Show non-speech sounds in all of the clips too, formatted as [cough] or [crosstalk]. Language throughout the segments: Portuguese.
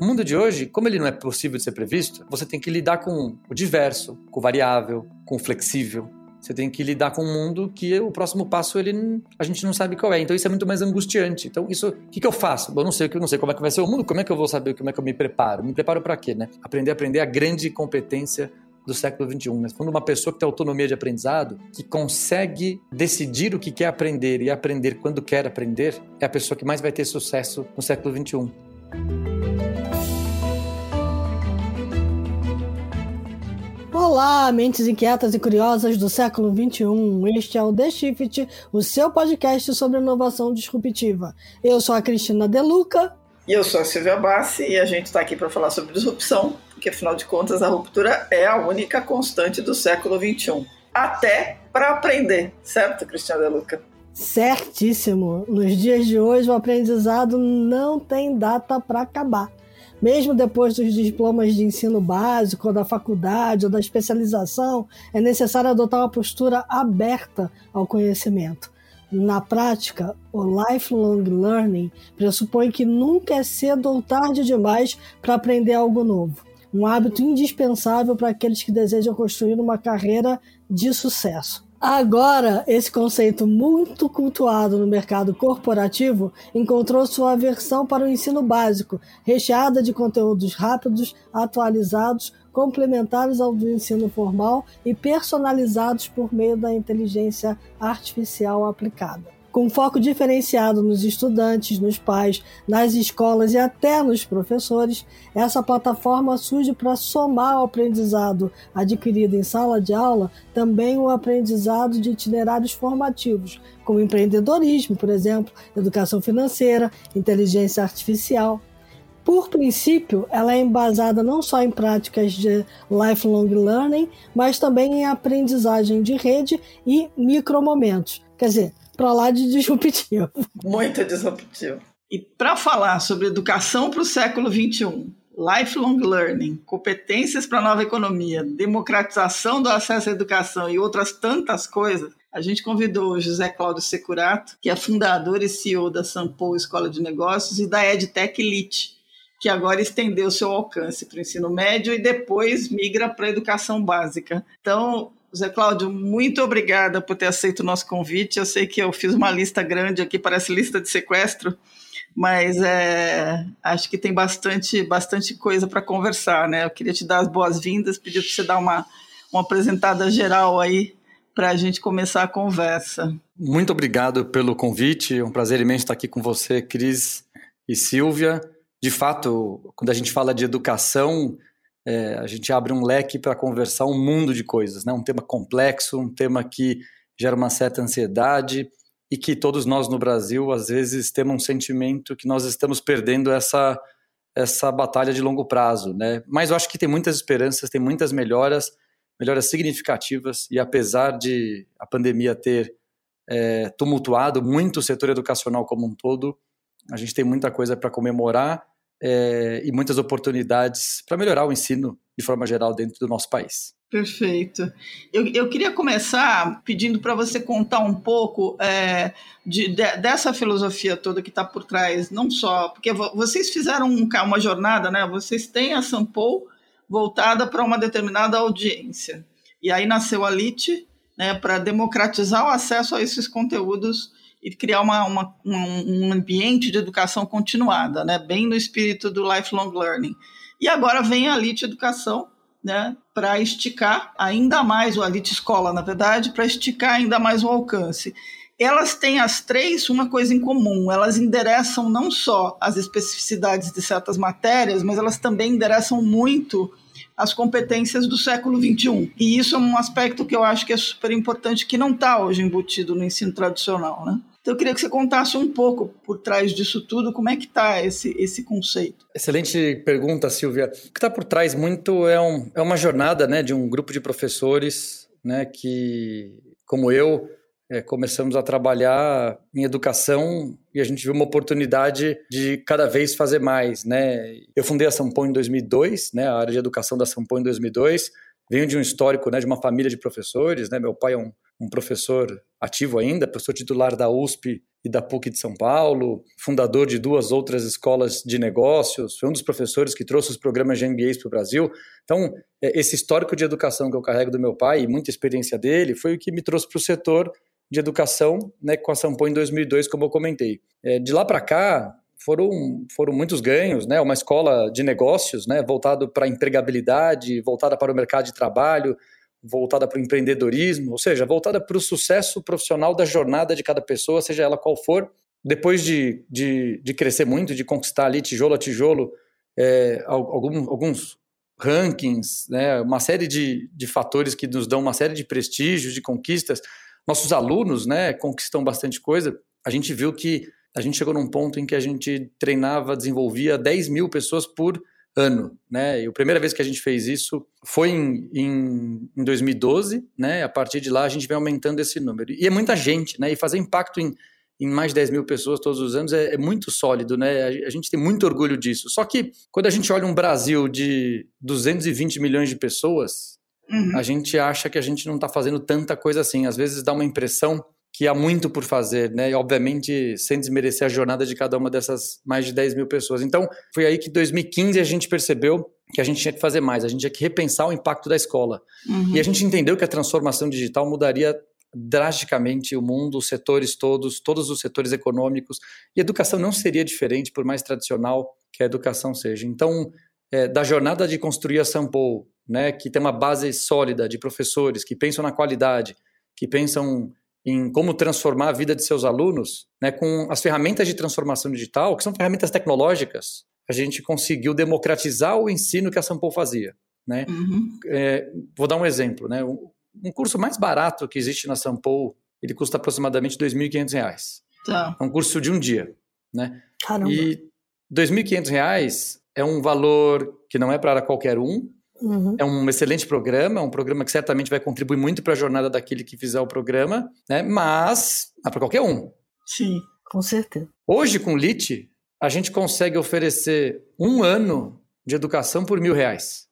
O mundo de hoje, como ele não é possível de ser previsto, você tem que lidar com o diverso, com o variável, com o flexível. Você tem que lidar com um mundo que o próximo passo ele a gente não sabe qual é. Então isso é muito mais angustiante. Então isso, o que, que eu faço? Eu não sei, eu não sei como é que vai ser o mundo. Como é que eu vou saber como é que eu me preparo? Me preparo para quê, né? Aprender, aprender a grande competência do século XXI. Mas quando uma pessoa que tem autonomia de aprendizado, que consegue decidir o que quer aprender e aprender quando quer aprender, é a pessoa que mais vai ter sucesso no século XXI. Olá, mentes inquietas e curiosas do século XXI. Este é o The Shift, o seu podcast sobre inovação disruptiva. Eu sou a Cristina Deluca. E eu sou a Silvia Bassi e a gente está aqui para falar sobre disrupção, porque afinal de contas a ruptura é a única constante do século XXI. Até para aprender, certo, Cristina Deluca? Certíssimo. Nos dias de hoje o aprendizado não tem data para acabar. Mesmo depois dos diplomas de ensino básico, ou da faculdade ou da especialização, é necessário adotar uma postura aberta ao conhecimento. Na prática, o lifelong learning pressupõe que nunca é cedo ou tarde demais para aprender algo novo. Um hábito indispensável para aqueles que desejam construir uma carreira de sucesso. Agora, esse conceito muito cultuado no mercado corporativo encontrou sua versão para o ensino básico, recheada de conteúdos rápidos, atualizados, complementares ao do ensino formal e personalizados por meio da inteligência artificial aplicada com foco diferenciado nos estudantes, nos pais, nas escolas e até nos professores, essa plataforma surge para somar ao aprendizado adquirido em sala de aula também o aprendizado de itinerários formativos, como empreendedorismo, por exemplo, educação financeira, inteligência artificial. Por princípio, ela é embasada não só em práticas de lifelong learning, mas também em aprendizagem de rede e micromomentos. Quer dizer, para lá de disruptivo. Muito disruptivo. E para falar sobre educação para o século XXI, lifelong learning, competências para a nova economia, democratização do acesso à educação e outras tantas coisas, a gente convidou o José Cláudio Securato, que é fundador e CEO da Sampo Escola de Negócios e da EdTech Elite, que agora estendeu seu alcance para o ensino médio e depois migra para a educação básica. Então, Zé Cláudio, muito obrigada por ter aceito o nosso convite. Eu sei que eu fiz uma lista grande aqui, parece lista de sequestro, mas é, acho que tem bastante, bastante coisa para conversar, né? Eu queria te dar as boas-vindas, pedir para você dar uma, uma apresentada geral aí para a gente começar a conversa. Muito obrigado pelo convite, é um prazer imenso estar aqui com você, Cris e Silvia. De fato, quando a gente fala de educação, é, a gente abre um leque para conversar um mundo de coisas, né? um tema complexo, um tema que gera uma certa ansiedade e que todos nós no Brasil, às vezes, temos um sentimento que nós estamos perdendo essa, essa batalha de longo prazo. Né? Mas eu acho que tem muitas esperanças, tem muitas melhoras, melhoras significativas, e apesar de a pandemia ter é, tumultuado muito o setor educacional como um todo, a gente tem muita coisa para comemorar é, e muitas oportunidades para melhorar o ensino de forma geral dentro do nosso país. Perfeito. Eu, eu queria começar pedindo para você contar um pouco é, de, de, dessa filosofia toda que está por trás, não só, porque vocês fizeram um, uma jornada, né? Vocês têm a Sampo voltada para uma determinada audiência. E aí nasceu a LIT, né, para democratizar o acesso a esses conteúdos e criar uma, uma, um ambiente de educação continuada, né? bem no espírito do lifelong learning. E agora vem a Elite Educação, né, para esticar ainda mais, o Elite Escola, na verdade, para esticar ainda mais o alcance. Elas têm as três uma coisa em comum, elas endereçam não só as especificidades de certas matérias, mas elas também endereçam muito as competências do século XXI. E isso é um aspecto que eu acho que é super importante, que não está hoje embutido no ensino tradicional. Né? Então eu queria que você contasse um pouco por trás disso tudo, como é que está esse, esse conceito. Excelente pergunta, Silvia. O que está por trás muito é, um, é uma jornada né, de um grupo de professores né, que, como eu, é, começamos a trabalhar em educação e a gente viu uma oportunidade de cada vez fazer mais, né? Eu fundei a Sampon em 2002, né? A área de educação da Sampon em 2002. Venho de um histórico, né, de uma família de professores, né? Meu pai é um um professor ativo ainda, professor titular da USP e da PUC de São Paulo, fundador de duas outras escolas de negócios, foi um dos professores que trouxe os programas de MBAs para o Brasil. Então, é, esse histórico de educação que eu carrego do meu pai e muita experiência dele foi o que me trouxe para o setor de educação né, com a Sampo em 2002, como eu comentei. É, de lá para cá, foram, foram muitos ganhos, né? Uma escola de negócios, né? Voltado para a empregabilidade, voltada para o mercado de trabalho, voltada para o empreendedorismo, ou seja, voltada para o sucesso profissional da jornada de cada pessoa, seja ela qual for. Depois de, de, de crescer muito, de conquistar ali tijolo a tijolo, é, algum, alguns rankings, né? Uma série de, de fatores que nos dão uma série de prestígios, de conquistas. Nossos alunos, né? Conquistam bastante coisa. A gente viu que a gente chegou num ponto em que a gente treinava, desenvolvia 10 mil pessoas por ano, né? E a primeira vez que a gente fez isso foi em, em, em 2012, né? A partir de lá a gente vem aumentando esse número. E é muita gente, né? E fazer impacto em, em mais de 10 mil pessoas todos os anos é, é muito sólido, né? A, gente tem muito orgulho disso. Só que quando a gente olha um Brasil de 220 milhões de pessoas, uhum. a gente acha que a gente não está fazendo tanta coisa assim. Às vezes dá uma impressão que há muito por fazer, né? E obviamente sem desmerecer a jornada de cada uma dessas mais de 10 mil pessoas. Então, foi aí que em 2015 a gente percebeu que a gente tinha que fazer mais, a gente tinha que repensar o impacto da escola. Uhum. E a gente entendeu que a transformação digital mudaria drasticamente o mundo, os setores todos, todos os setores econômicos. E a educação não seria diferente, por mais tradicional que a educação seja. Então, é, da jornada de construir a Sampo, né, que tem uma base sólida de professores que pensam na qualidade, que pensam em como transformar a vida de seus alunos, né, com as ferramentas de transformação digital, que são ferramentas tecnológicas, a gente conseguiu democratizar o ensino que a Sampo fazia. Né? Uhum. É, vou dar um exemplo. Né? Um curso mais barato que existe na Sampo, ele custa aproximadamente R$ 2.500. Tá. É um curso de um dia. Né? Caramba. E R$ 2.500 é um valor que não é para qualquer um, Uhum. É um excelente programa, é um programa que certamente vai contribuir muito para a jornada daquele que fizer o programa, né? mas é para qualquer um. Sim, com certeza. Hoje, com o LIT, a gente consegue oferecer um ano de educação por mil reais.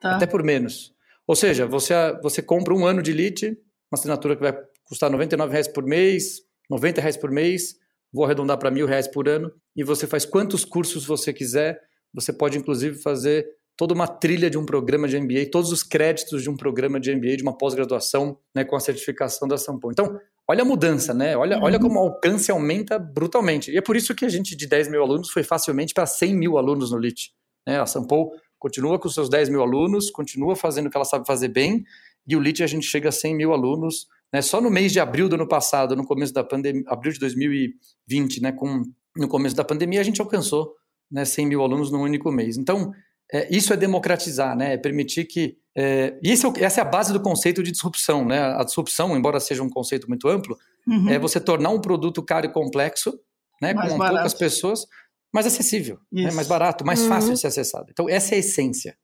Tá. Até por menos. Ou seja, você, você compra um ano de LIT, uma assinatura que vai custar R$ 99 por mês, 90 reais por mês, vou arredondar para mil reais por ano, e você faz quantos cursos você quiser. Você pode, inclusive, fazer toda uma trilha de um programa de MBA, todos os créditos de um programa de MBA, de uma pós-graduação, né, com a certificação da Sampo. Então, olha a mudança, né? Olha, uhum. olha como o alcance aumenta brutalmente. E é por isso que a gente, de 10 mil alunos, foi facilmente para 100 mil alunos no LIT. Né? A Sampo continua com seus 10 mil alunos, continua fazendo o que ela sabe fazer bem, e o LIT a gente chega a 100 mil alunos. Né? Só no mês de abril do ano passado, no começo da pandemia, abril de 2020, né, com, no começo da pandemia, a gente alcançou né, 100 mil alunos num único mês. Então, é, isso é democratizar, né? É permitir que. É, e esse, é essa é a base do conceito de disrupção, né? A disrupção, embora seja um conceito muito amplo, uhum. é você tornar um produto caro e complexo, né? Mais com barato. poucas pessoas, mais acessível, né? mais barato, mais uhum. fácil de ser acessado. Então, essa é a essência.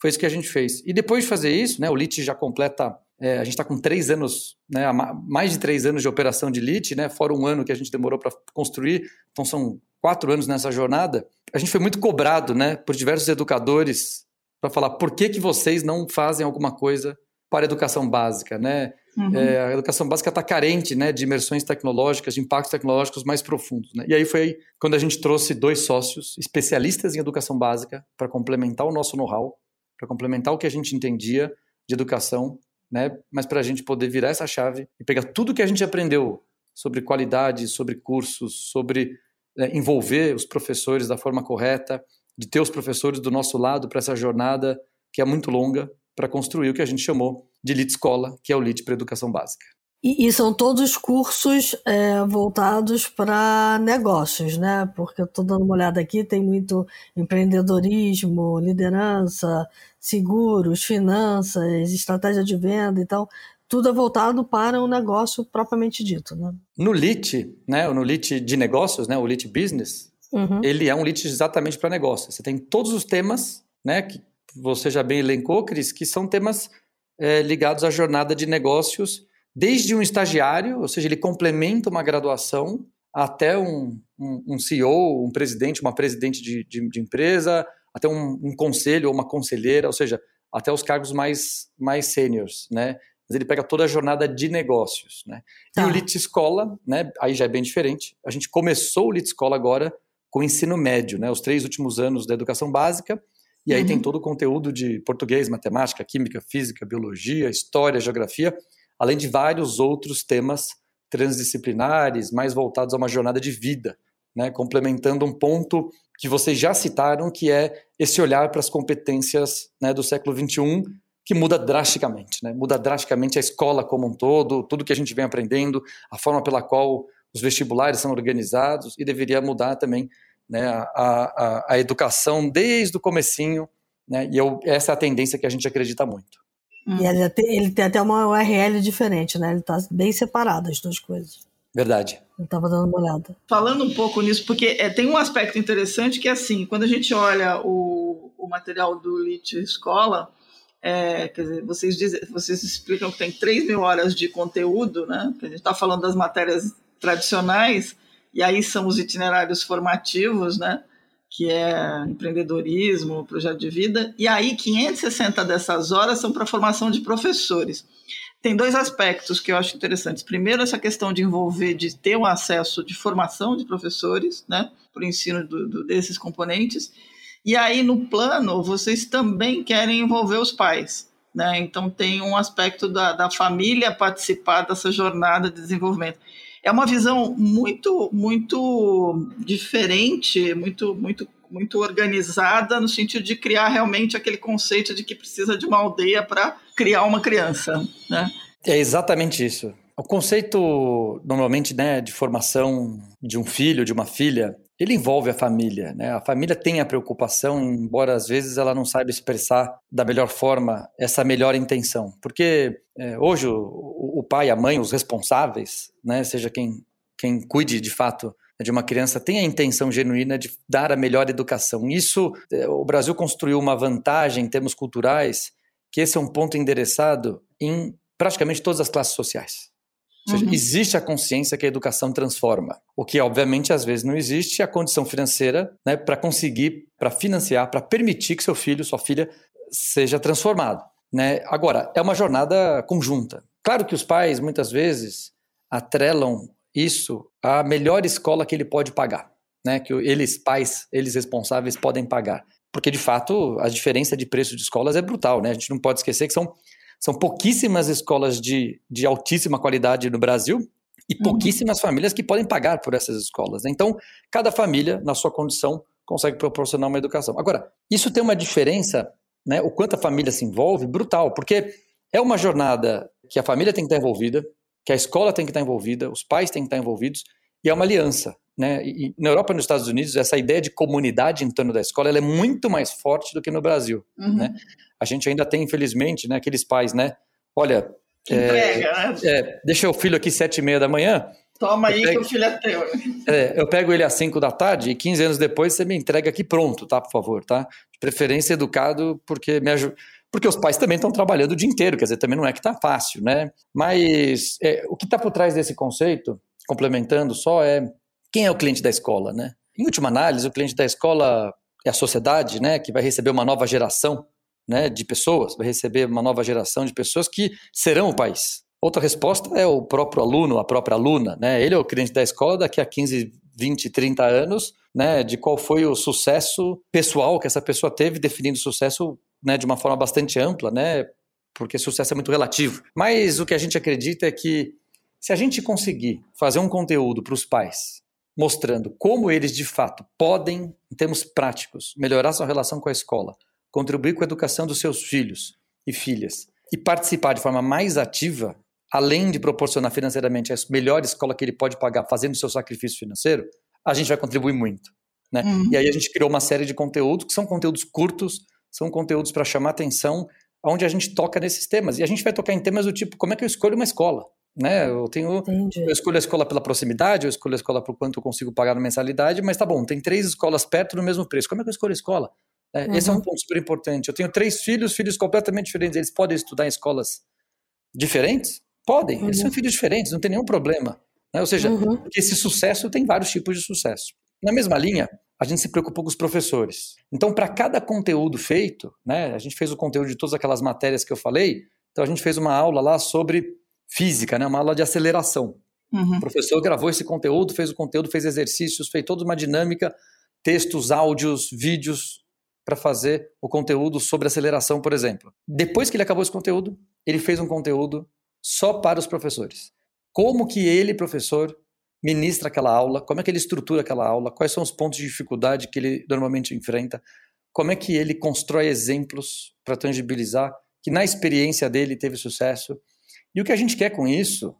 Foi isso que a gente fez. E depois de fazer isso, né? O LIT já completa. É, a gente está com três anos, né, mais de três anos de operação de LIT, né, fora um ano que a gente demorou para construir, então são quatro anos nessa jornada, a gente foi muito cobrado, né, por diversos educadores para falar por que, que vocês não fazem alguma coisa para a educação básica, né? Uhum. É, a educação básica está carente, né, de imersões tecnológicas, de impactos tecnológicos mais profundos, né? E aí foi quando a gente trouxe dois sócios especialistas em educação básica para complementar o nosso know-how, para complementar o que a gente entendia de educação, né? Mas para a gente poder virar essa chave e pegar tudo que a gente aprendeu sobre qualidade, sobre cursos, sobre é, envolver os professores da forma correta, de ter os professores do nosso lado para essa jornada que é muito longa para construir o que a gente chamou de LIT Escola, que é o LIT para Educação Básica. E, e, são todos cursos é, voltados para negócios, né? Porque eu estou dando uma olhada aqui, tem muito empreendedorismo, liderança, seguros, finanças, estratégia de venda, então tudo é voltado para o um negócio propriamente dito. Né? No LIT, né, no LIT de negócios, né, o LIT Business, uhum. ele é um LIT exatamente para negócios. Você tem todos os temas né, que você já bem elencou, Cris, que são temas é, ligados à jornada de negócios, desde um estagiário, ou seja, ele complementa uma graduação, até um, um, um CEO, um presidente, uma presidente de, de, de empresa, até um, um conselho ou uma conselheira, ou seja, até os cargos mais, mais sêniores, né? mas ele pega toda a jornada de negócios. Né? Tá. E o tá. Lit Escola, né, aí já é bem diferente. A gente começou o Lit Escola agora com o ensino médio, né, os três últimos anos da educação básica, e aí uhum. tem todo o conteúdo de português, matemática, química, física, biologia, história, geografia, além de vários outros temas transdisciplinares, mais voltados a uma jornada de vida, né, complementando um ponto que vocês já citaram, que é esse olhar para as competências né, do século XXI, que muda drasticamente, né? muda drasticamente a escola como um todo, tudo que a gente vem aprendendo, a forma pela qual os vestibulares são organizados e deveria mudar também né, a, a, a educação desde o comecinho, né, e eu, essa é a tendência que a gente acredita muito. E ele tem, ele tem até uma URL diferente, né? Ele está bem separado as duas coisas. Verdade. Eu estava dando uma olhada. Falando um pouco nisso, porque é, tem um aspecto interessante que é assim, quando a gente olha o, o material do LIT Escola, é, quer dizer, vocês, dizem, vocês explicam que tem 3 mil horas de conteúdo, né? Que a gente está falando das matérias tradicionais, e aí são os itinerários formativos, né? Que é empreendedorismo, projeto de vida, e aí 560 dessas horas são para formação de professores. Tem dois aspectos que eu acho interessantes. Primeiro, essa questão de envolver, de ter um acesso de formação de professores, né, para o ensino do, do, desses componentes. E aí, no plano, vocês também querem envolver os pais. Né? Então, tem um aspecto da, da família participar dessa jornada de desenvolvimento. É uma visão muito, muito diferente, muito, muito muito organizada no sentido de criar realmente aquele conceito de que precisa de uma aldeia para criar uma criança, né? É exatamente isso. O conceito, normalmente, né, de formação de um filho, de uma filha, ele envolve a família, né? A família tem a preocupação, embora às vezes ela não saiba expressar da melhor forma essa melhor intenção. Porque é, hoje o, pai, a mãe, os responsáveis, né, seja quem, quem cuide de fato de uma criança tem a intenção genuína de dar a melhor educação. Isso, é, o Brasil construiu uma vantagem em termos culturais, que esse é um ponto endereçado em praticamente todas as classes sociais. Ou seja, uhum. existe a consciência que a educação transforma. O que, obviamente, às vezes não existe é a condição financeira né, para conseguir, para financiar, para permitir que seu filho, sua filha, seja transformado. Né? Agora, é uma jornada conjunta. Claro que os pais, muitas vezes, atrelam isso a melhor escola que ele pode pagar, né? Que eles pais, eles responsáveis podem pagar, porque de fato a diferença de preço de escolas é brutal, né? A gente não pode esquecer que são são pouquíssimas escolas de, de altíssima qualidade no Brasil e uhum. pouquíssimas uhum. famílias que podem pagar por essas escolas. Né? Então, cada família, na sua condição, consegue proporcionar uma educação. Agora, isso tem uma diferença, né? O quanto a família se envolve, brutal, porque é uma jornada que a família tem que estar envolvida, que a escola tem que estar envolvida, os pais têm que estar envolvidos, e é uma aliança. Né? E na Europa e nos Estados Unidos, essa ideia de comunidade em torno da escola é muito mais forte do que no Brasil. Uhum. Né? A gente ainda tem, infelizmente, né, aqueles pais, né? Olha, é, entrega, né? É, deixa o filho aqui sete e meia da manhã. Toma aí pego, que o filho é teu. É, eu pego ele às cinco da tarde e 15 anos depois você me entrega aqui pronto, tá? Por favor, tá? De preferência educado, porque me ajuda porque os pais também estão trabalhando o dia inteiro, quer dizer, também não é que está fácil, né? Mas é, o que está por trás desse conceito, complementando só, é quem é o cliente da escola, né? Em última análise, o cliente da escola é a sociedade, né, que vai receber uma nova geração, né, de pessoas, vai receber uma nova geração de pessoas que serão o país. Outra resposta é o próprio aluno, a própria aluna, né? Ele é o cliente da escola daqui a 15, 20, 30 anos, né, de qual foi o sucesso pessoal que essa pessoa teve definindo sucesso né, de uma forma bastante ampla, né, porque sucesso é muito relativo. Mas o que a gente acredita é que se a gente conseguir fazer um conteúdo para os pais, mostrando como eles de fato podem, em termos práticos, melhorar sua relação com a escola, contribuir com a educação dos seus filhos e filhas e participar de forma mais ativa, além de proporcionar financeiramente a melhor escola que ele pode pagar, fazendo seu sacrifício financeiro, a gente vai contribuir muito. Né? Uhum. E aí a gente criou uma série de conteúdos que são conteúdos curtos, são conteúdos para chamar atenção, onde a gente toca nesses temas. E a gente vai tocar em temas do tipo, como é que eu escolho uma escola? Né? Eu tenho, Entendi. eu escolho a escola pela proximidade, eu escolho a escola por quanto eu consigo pagar na mensalidade, mas tá bom, tem três escolas perto no mesmo preço. Como é que eu escolho a escola? É, uhum. Esse é um ponto super importante. Eu tenho três filhos, filhos completamente diferentes. Eles podem estudar em escolas diferentes? Podem. Uhum. Eles são uhum. filhos diferentes, não tem nenhum problema. Né? Ou seja, uhum. esse sucesso tem vários tipos de sucesso. Na mesma linha, a gente se preocupou com os professores. Então, para cada conteúdo feito, né, a gente fez o conteúdo de todas aquelas matérias que eu falei, Então a gente fez uma aula lá sobre física, né? uma aula de aceleração. Uhum. O professor gravou esse conteúdo, fez o conteúdo, fez exercícios, fez toda uma dinâmica, textos, áudios, vídeos para fazer o conteúdo sobre aceleração, por exemplo. Depois que ele acabou esse conteúdo, ele fez um conteúdo só para os professores. Como que ele, professor, ministra aquela aula, como é que ele estrutura aquela aula, quais são os pontos de dificuldade que ele normalmente enfrenta, como é que ele constrói exemplos para tangibilizar que na experiência dele teve sucesso. E o que a gente quer com isso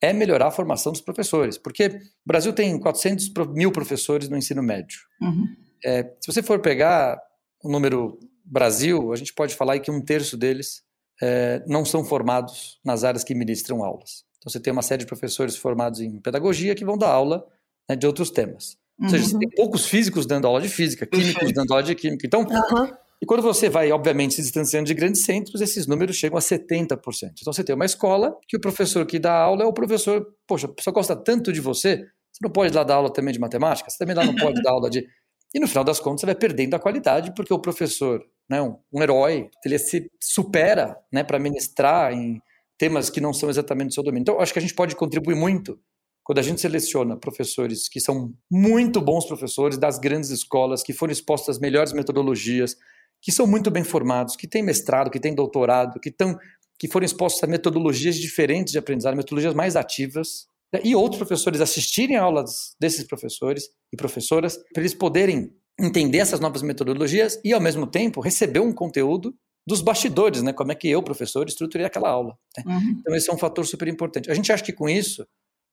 é melhorar a formação dos professores, porque o Brasil tem 400 mil professores no ensino médio. Uhum. É, se você for pegar o número Brasil, a gente pode falar que um terço deles é, não são formados nas áreas que ministram aulas. Então você tem uma série de professores formados em pedagogia que vão dar aula né, de outros temas. Ou seja, você uhum. tem poucos físicos dando aula de física, químicos dando aula de química. Então, uhum. e quando você vai, obviamente, se distanciando de grandes centros, esses números chegam a 70%. Então, você tem uma escola que o professor que dá aula é o professor, poxa, a pessoa gosta tanto de você, você não pode lá dar aula também de matemática, você também lá não pode dar aula de. [laughs] E no final das contas, você vai perdendo a qualidade, porque o professor, né, um, um herói, ele se supera né, para ministrar em temas que não são exatamente do seu domínio. Então, acho que a gente pode contribuir muito quando a gente seleciona professores que são muito bons professores das grandes escolas, que foram expostos às melhores metodologias, que são muito bem formados, que têm mestrado, que têm doutorado, que, tão, que foram expostos a metodologias diferentes de aprendizagem, metodologias mais ativas, né? e outros professores assistirem a aulas desses professores e professoras, para eles poderem entender essas novas metodologias e, ao mesmo tempo, receber um conteúdo dos bastidores, né? Como é que eu, professor, estruturei aquela aula. Né? Uhum. Então, esse é um fator super importante. A gente acha que com isso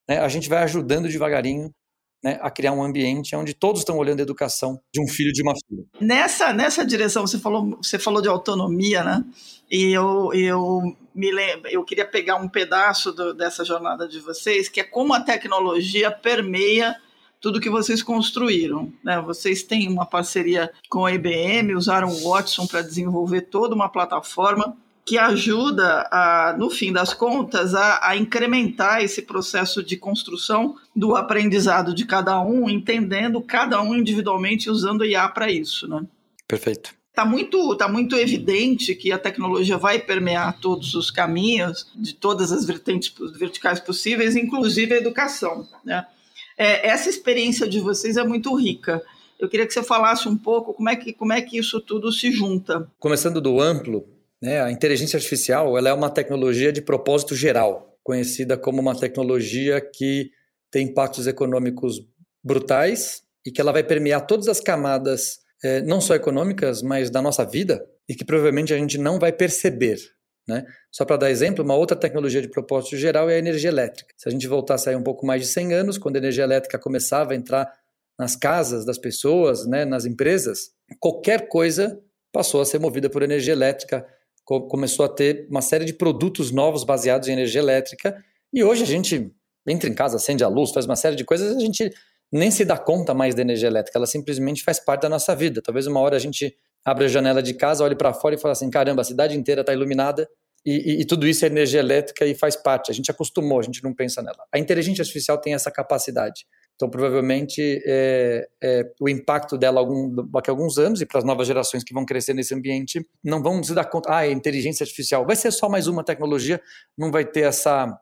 né, a gente vai ajudando devagarinho né, a criar um ambiente onde todos estão olhando a educação de um filho de uma filha. Nessa, nessa direção, você falou, você falou de autonomia, né? E eu, eu me lembro, eu queria pegar um pedaço do, dessa jornada de vocês, que é como a tecnologia permeia tudo que vocês construíram. Né? Vocês têm uma parceria com a IBM, usaram o Watson para desenvolver toda uma plataforma que ajuda, a, no fim das contas, a, a, incrementar esse processo de construção do aprendizado de cada um, entendendo cada um individualmente usando IA para isso. Né? Perfeito. Está muito, tá muito evidente que a tecnologia vai permear todos os caminhos, de todas as vertentes verticais possíveis, inclusive a educação. Né? É, essa experiência de vocês é muito rica. Eu queria que você falasse um pouco como é que, como é que isso tudo se junta. Começando do amplo, né? A inteligência artificial ela é uma tecnologia de propósito geral, conhecida como uma tecnologia que tem impactos econômicos brutais e que ela vai permear todas as camadas, eh, não só econômicas, mas da nossa vida, e que provavelmente a gente não vai perceber. Né? Só para dar exemplo, uma outra tecnologia de propósito geral é a energia elétrica. Se a gente voltasse aí um pouco mais de 100 anos, quando a energia elétrica começava a entrar nas casas das pessoas, né, nas empresas, qualquer coisa passou a ser movida por energia elétrica, começou a ter uma série de produtos novos baseados em energia elétrica. E hoje a gente entra em casa, acende a luz, faz uma série de coisas, a gente nem se dá conta mais da energia elétrica, ela simplesmente faz parte da nossa vida. Talvez uma hora a gente abre a janela de casa, olhe para fora e fala assim: caramba, a cidade inteira está iluminada e, e, e, tudo isso é energia elétrica e faz parte. A gente acostumou, a gente não pensa nela. A inteligência artificial tem essa capacidade. Então, provavelmente, é, é, o impacto dela algum, daqui a alguns anos e para as novas gerações que vão crescer nesse ambiente não vão se dar conta, ah, é inteligência artificial. Vai ser só mais uma tecnologia, não vai ter essa,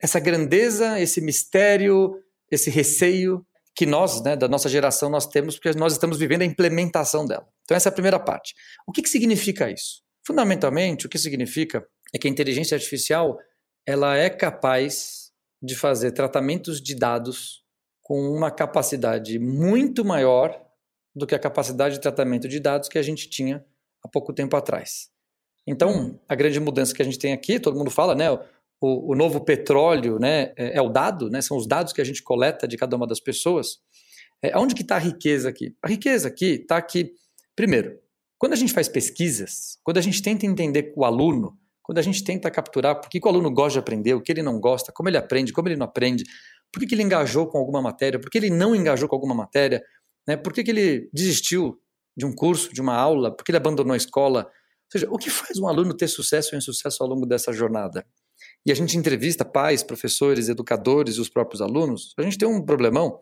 essa grandeza, esse mistério, esse receio que nós, né, da nossa geração, nós temos, porque nós estamos vivendo a implementação dela. Então, essa é a primeira parte. O que, que significa isso? Fundamentalmente, o que significa é que a inteligência artificial ela é capaz de fazer tratamentos de dados com uma capacidade muito maior do que a capacidade de tratamento de dados que a gente tinha há pouco tempo atrás. Então, a grande mudança que a gente tem aqui, todo mundo fala, né? O, o novo petróleo né, é, é, o dado, né, são os dados que a gente coleta de cada uma das pessoas. É, onde que está a riqueza aqui? A riqueza aqui está aqui, primeiro, quando a gente faz pesquisas, quando a gente tenta entender o aluno, quando a gente tenta capturar por que o aluno gosta de aprender, o que ele não gosta, como ele aprende, como ele não aprende, por que, ele engajou com alguma matéria? Por que ele não engajou com alguma matéria? Né? Por que ele desistiu de um curso, de uma aula? Por que ele abandonou a escola? Ou seja, o que faz um aluno ter sucesso ou insucesso ao longo dessa jornada? E a gente entrevista pais, professores, educadores e os próprios alunos. A gente tem um problemão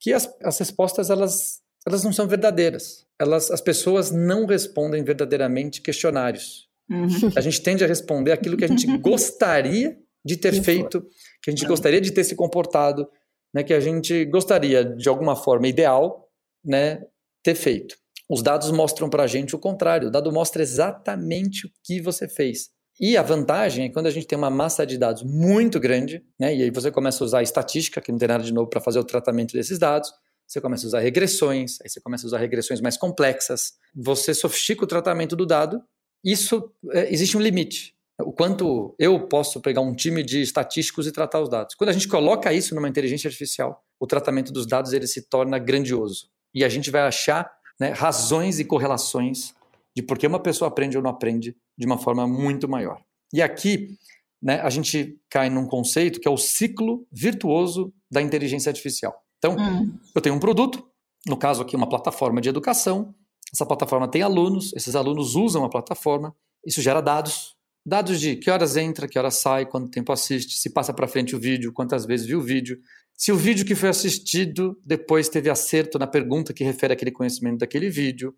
que as, as respostas elas, elas não são verdadeiras. Elas, as pessoas não respondem verdadeiramente questionários. Uhum. A gente tende a responder aquilo que a gente [laughs] gostaria de ter feito, que a gente gostaria de ter se comportado, né, que a gente gostaria, de alguma forma ideal, né, ter feito. Os dados mostram para a gente o contrário. O dado mostra exatamente o que você fez. E a vantagem é quando a gente tem uma massa de dados muito grande, né, e aí você começa a usar estatística, que não tem nada de novo para fazer o tratamento desses dados, você começa a usar regressões, aí você começa a usar regressões mais complexas, você sofistica o tratamento do dado, isso é, existe um limite. O quanto eu posso pegar um time de estatísticos e tratar os dados. Quando a gente coloca isso numa inteligência artificial, o tratamento dos dados ele se torna grandioso. E a gente vai achar né, razões e correlações de por que uma pessoa aprende ou não aprende de uma forma muito maior. E aqui né, a gente cai num conceito que é o ciclo virtuoso da inteligência artificial. Então, hum. eu tenho um produto, no caso aqui uma plataforma de educação, essa plataforma tem alunos, esses alunos usam a plataforma, isso gera dados, dados de que horas entra, que horas sai, quanto tempo assiste, se passa para frente o vídeo, quantas vezes viu o vídeo, se o vídeo que foi assistido depois teve acerto na pergunta que refere aquele conhecimento daquele vídeo,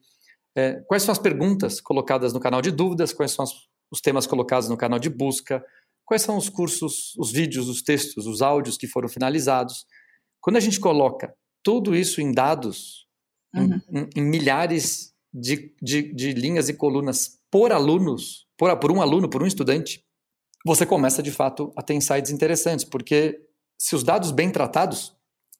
é, quais são as perguntas colocadas no canal de dúvidas, quais são os temas colocados no canal de busca, quais são os cursos, os vídeos, os textos, os áudios que foram finalizados. Quando a gente coloca tudo isso em dados, uhum. em, em, milhares de, de, de, linhas e colunas por alunos, por, por um aluno, por um estudante, você começa de fato a ter insights interessantes, porque se os dados bem tratados,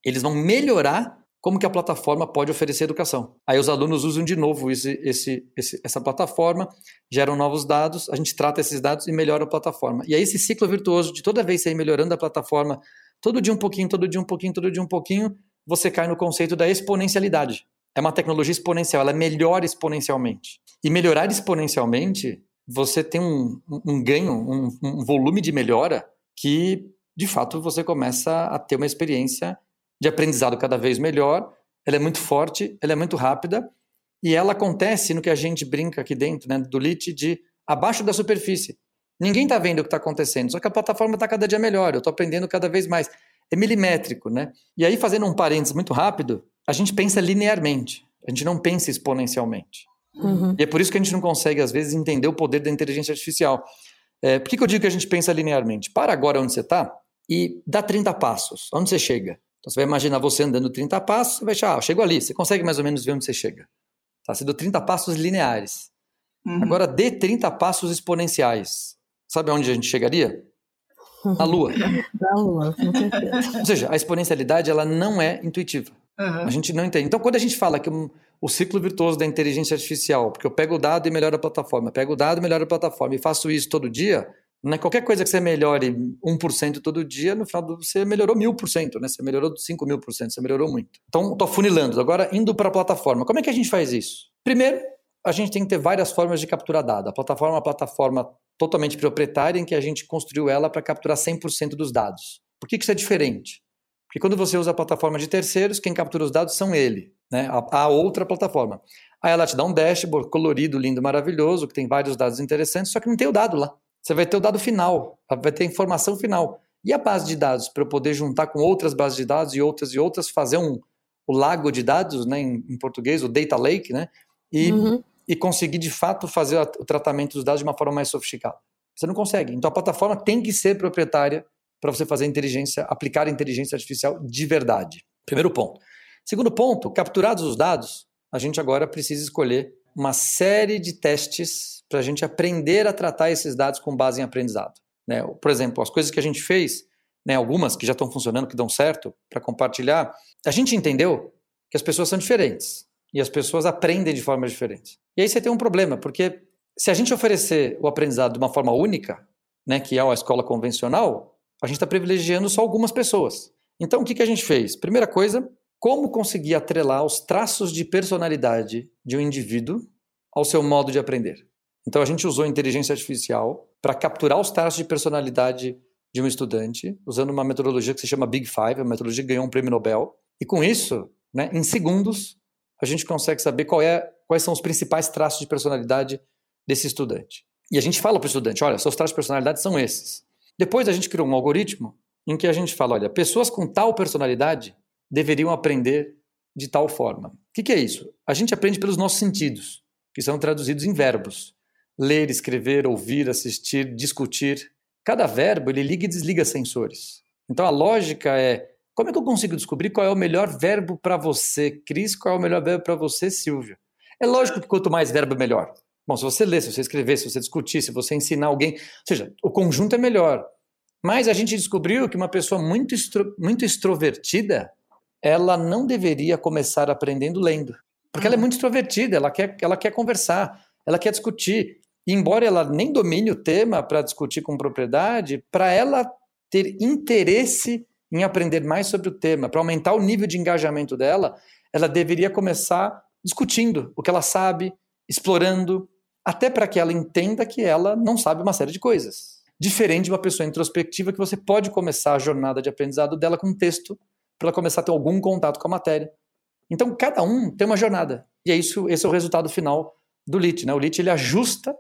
eles vão melhorar como que a plataforma pode oferecer educação. Aí os alunos usam de novo esse, esse, esse, essa plataforma, geram novos dados, a gente trata esses dados e melhora a plataforma. E aí esse ciclo virtuoso de toda vez sair melhorando a plataforma, todo dia um pouquinho, todo dia um pouquinho, todo dia um pouquinho, você cai no conceito da exponencialidade. É uma tecnologia exponencial, ela melhora exponencialmente. E melhorar exponencialmente, você tem um, um ganho, um, um volume de melhora que, de fato, você começa a ter uma experiência de aprendizado cada vez melhor, ela é muito forte, ela é muito rápida, e ela acontece no que a gente brinca aqui dentro, né, do LIT, de abaixo da superfície. Ninguém está vendo o que está acontecendo, só que a plataforma está cada dia melhor, eu estou aprendendo cada vez mais. É milimétrico, né? E aí, fazendo um parênteses muito rápido, a gente pensa linearmente, a gente não pensa exponencialmente. Uhum. E é por isso que a gente não consegue, às vezes, entender o poder da inteligência artificial. É, por que, que eu digo que a gente pensa linearmente? Para agora onde você está e dá 30 passos. Onde você chega? Então você vai imaginar você andando 30 passos, você vai achar, ah, chego ali, você consegue mais ou menos ver onde você chega. Tá? Você deu 30 passos lineares. Uhum. Agora dê 30 passos exponenciais. Sabe aonde a gente chegaria? Na Lua. [laughs] Na Lua, com certeza. Ou seja, a exponencialidade ela não é intuitiva. Uhum. A gente não entende. Então, quando a gente fala que um, o ciclo virtuoso da inteligência artificial, porque eu pego o dado e melhoro a plataforma, pego o dado e melhoro a plataforma e faço isso todo dia, né? Qualquer coisa que você melhore 1% todo dia, no final do, você melhorou 1000%, né? Você melhorou 5 mil por cento, você melhorou muito. Então, estou funilando. Agora, indo para a plataforma. Como é que a gente faz isso? Primeiro, a gente tem que ter várias formas de capturar dado. A plataforma é uma plataforma totalmente proprietária em que a gente construiu ela para capturar 100% dos dados. Por que, que isso é diferente? Porque quando você usa a plataforma de terceiros, quem captura os dados são ele, né? a, a outra plataforma. Aí ela te dá um dashboard colorido, lindo, maravilhoso, que tem vários dados interessantes, só que não tem o dado lá. Você vai ter o dado final, vai ter a informação final. E a base de dados, para eu poder juntar com outras bases de dados e outras e outras, fazer um, o lago de dados, né, em, em português, o data lake, né, e, uhum. e conseguir de fato fazer o tratamento dos dados de uma forma mais sofisticada. Você não consegue. Então a plataforma tem que ser proprietária para você fazer inteligência, aplicar inteligência artificial de verdade. Primeiro ponto. Segundo ponto, capturados os dados, a gente agora precisa escolher uma série de testes para a gente aprender a tratar esses dados com base em aprendizado. Né? Por exemplo, as coisas que a gente fez, né, algumas que já estão funcionando, que dão certo, para compartilhar, a gente entendeu que as pessoas são diferentes e as pessoas aprendem de formas diferentes. E aí você tem um problema, porque se a gente oferecer o aprendizado de uma forma única, né, que é a escola convencional, a gente está privilegiando só algumas pessoas. Então, o que, que a gente fez? Primeira coisa, como conseguir atrelar os traços de personalidade de um indivíduo ao seu modo de aprender. Então a gente usou inteligência artificial para capturar os traços de personalidade de um estudante, usando uma metodologia que se chama Big Five, a metodologia que ganhou um prêmio Nobel. E com isso, né, em segundos, a gente consegue saber é, quais são os principais traços de personalidade desse estudante. E a gente fala para o estudante: olha, seus traços de personalidade são esses. Depois a gente criou um algoritmo em que a gente fala: olha, pessoas com tal personalidade deveriam aprender de tal forma. O que, que é isso? A gente aprende pelos nossos sentidos, que são traduzidos em verbos. Ler, escrever, ouvir, assistir, discutir. Cada verbo ele liga e desliga sensores. Então a lógica é como é que eu consigo descobrir qual é o melhor verbo para você, Cris, qual é o melhor verbo para você, Silvia? É lógico que quanto mais verbo, melhor. Bom, se você ler, se você escrever, se você discutir, se você ensinar alguém, ou seja, o conjunto é melhor. Mas a gente descobriu que uma pessoa muito, muito extrovertida, ela não deveria começar aprendendo lendo. Porque ela é muito extrovertida, ela quer, ela quer conversar, ela quer discutir. Embora ela nem domine o tema para discutir com propriedade, para ela ter interesse em aprender mais sobre o tema, para aumentar o nível de engajamento dela, ela deveria começar discutindo o que ela sabe, explorando, até para que ela entenda que ela não sabe uma série de coisas. Diferente de uma pessoa introspectiva que você pode começar a jornada de aprendizado dela com um texto, para ela começar a ter algum contato com a matéria. Então, cada um tem uma jornada. E é isso, esse é o resultado final do LIT. Né? O LIT ele ajusta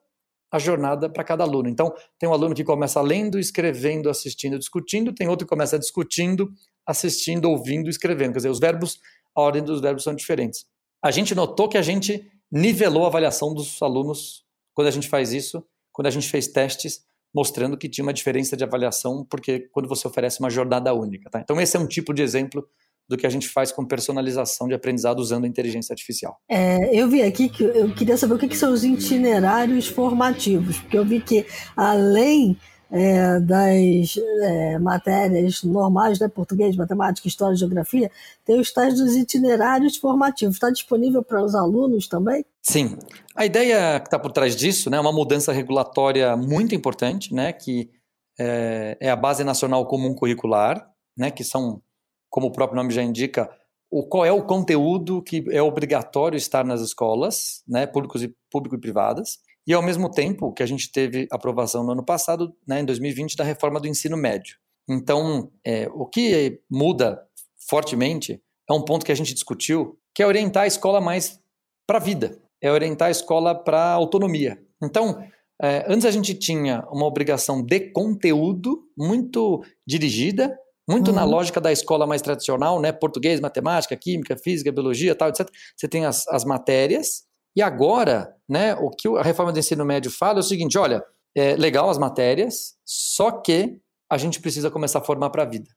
a jornada para cada aluno. Então, tem um aluno que começa lendo, escrevendo, assistindo, discutindo, tem outro que começa discutindo, assistindo, ouvindo, escrevendo. Quer dizer, os verbos, a ordem dos verbos são diferentes. A gente notou que a gente nivelou a avaliação dos alunos quando a gente faz isso, quando a gente fez testes, mostrando que tinha uma diferença de avaliação, porque quando você oferece uma jornada única. Tá? Então, esse é um tipo de exemplo do que a gente faz com personalização de aprendizado usando a inteligência artificial. É, eu vi aqui que eu queria saber o que, que são os itinerários formativos, porque eu vi que além é, das é, matérias normais, né, português, matemática, história, geografia, tem os tais dos itinerários formativos. Está disponível para os alunos também? Sim. A ideia que está por trás disso né, é uma mudança regulatória muito importante, né, que é, é a Base Nacional Comum Curricular, né, que são como o próprio nome já indica, o, qual é o conteúdo que é obrigatório estar nas escolas, né, públicos e, público e privadas, e ao mesmo tempo que a gente teve aprovação no ano passado, né, em 2020, da reforma do ensino médio. Então, é, o que muda fortemente é um ponto que a gente discutiu, que é orientar a escola mais para a vida, é orientar a escola para autonomia. Então, é, antes a gente tinha uma obrigação de conteúdo muito dirigida, muito uhum. na lógica da escola mais tradicional, né? Português, matemática, química, física, biologia, tal, etc. Você tem as, as matérias. E agora, né, o que a reforma do ensino médio fala é o seguinte: olha, é legal as matérias, só que a gente precisa começar a formar para a vida.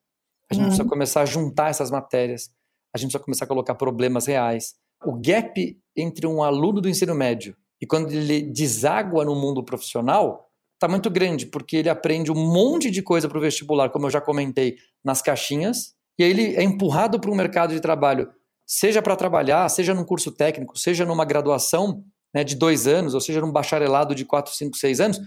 A gente uhum. precisa começar a juntar essas matérias. A gente precisa começar a colocar problemas reais. O gap entre um aluno do ensino médio e quando ele deságua no mundo profissional está muito grande, porque ele aprende um monte de coisa para o vestibular, como eu já comentei, nas caixinhas, e aí ele é empurrado para um mercado de trabalho, seja para trabalhar, seja num curso técnico, seja numa graduação né, de dois anos, ou seja num bacharelado de quatro, cinco, seis anos,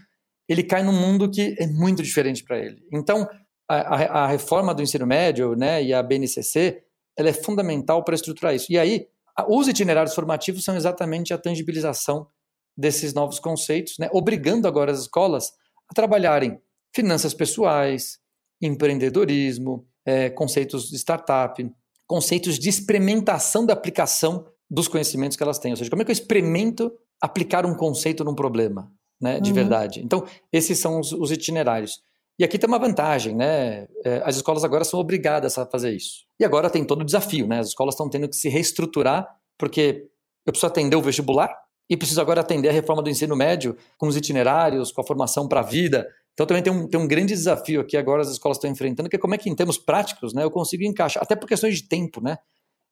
ele cai num mundo que é muito diferente para ele. Então, a, a, reforma do ensino médio né, e a BNCC ela é fundamental para estruturar isso. E aí, os itinerários formativos são exatamente a tangibilização desses novos conceitos, né, obrigando agora as escolas a trabalharem finanças pessoais, empreendedorismo, é, conceitos de startup, conceitos de experimentação da aplicação dos conhecimentos que elas têm. Ou seja, como é que eu experimento aplicar um conceito num problema, né, de uhum. verdade. Então, esses são os, os, itinerários. E aqui tem uma vantagem, né? É, as escolas agora são obrigadas a fazer isso. E agora tem todo o desafio, né? As escolas estão tendo que se reestruturar, porque eu preciso atender o vestibular, e preciso agora atender a reforma do ensino médio com os itinerários, com a formação para a vida. Então também tem um, tem um grande desafio aqui agora as escolas estão enfrentando, que é como é que em termos práticos né, eu consigo encaixar, até por questões de tempo. Né?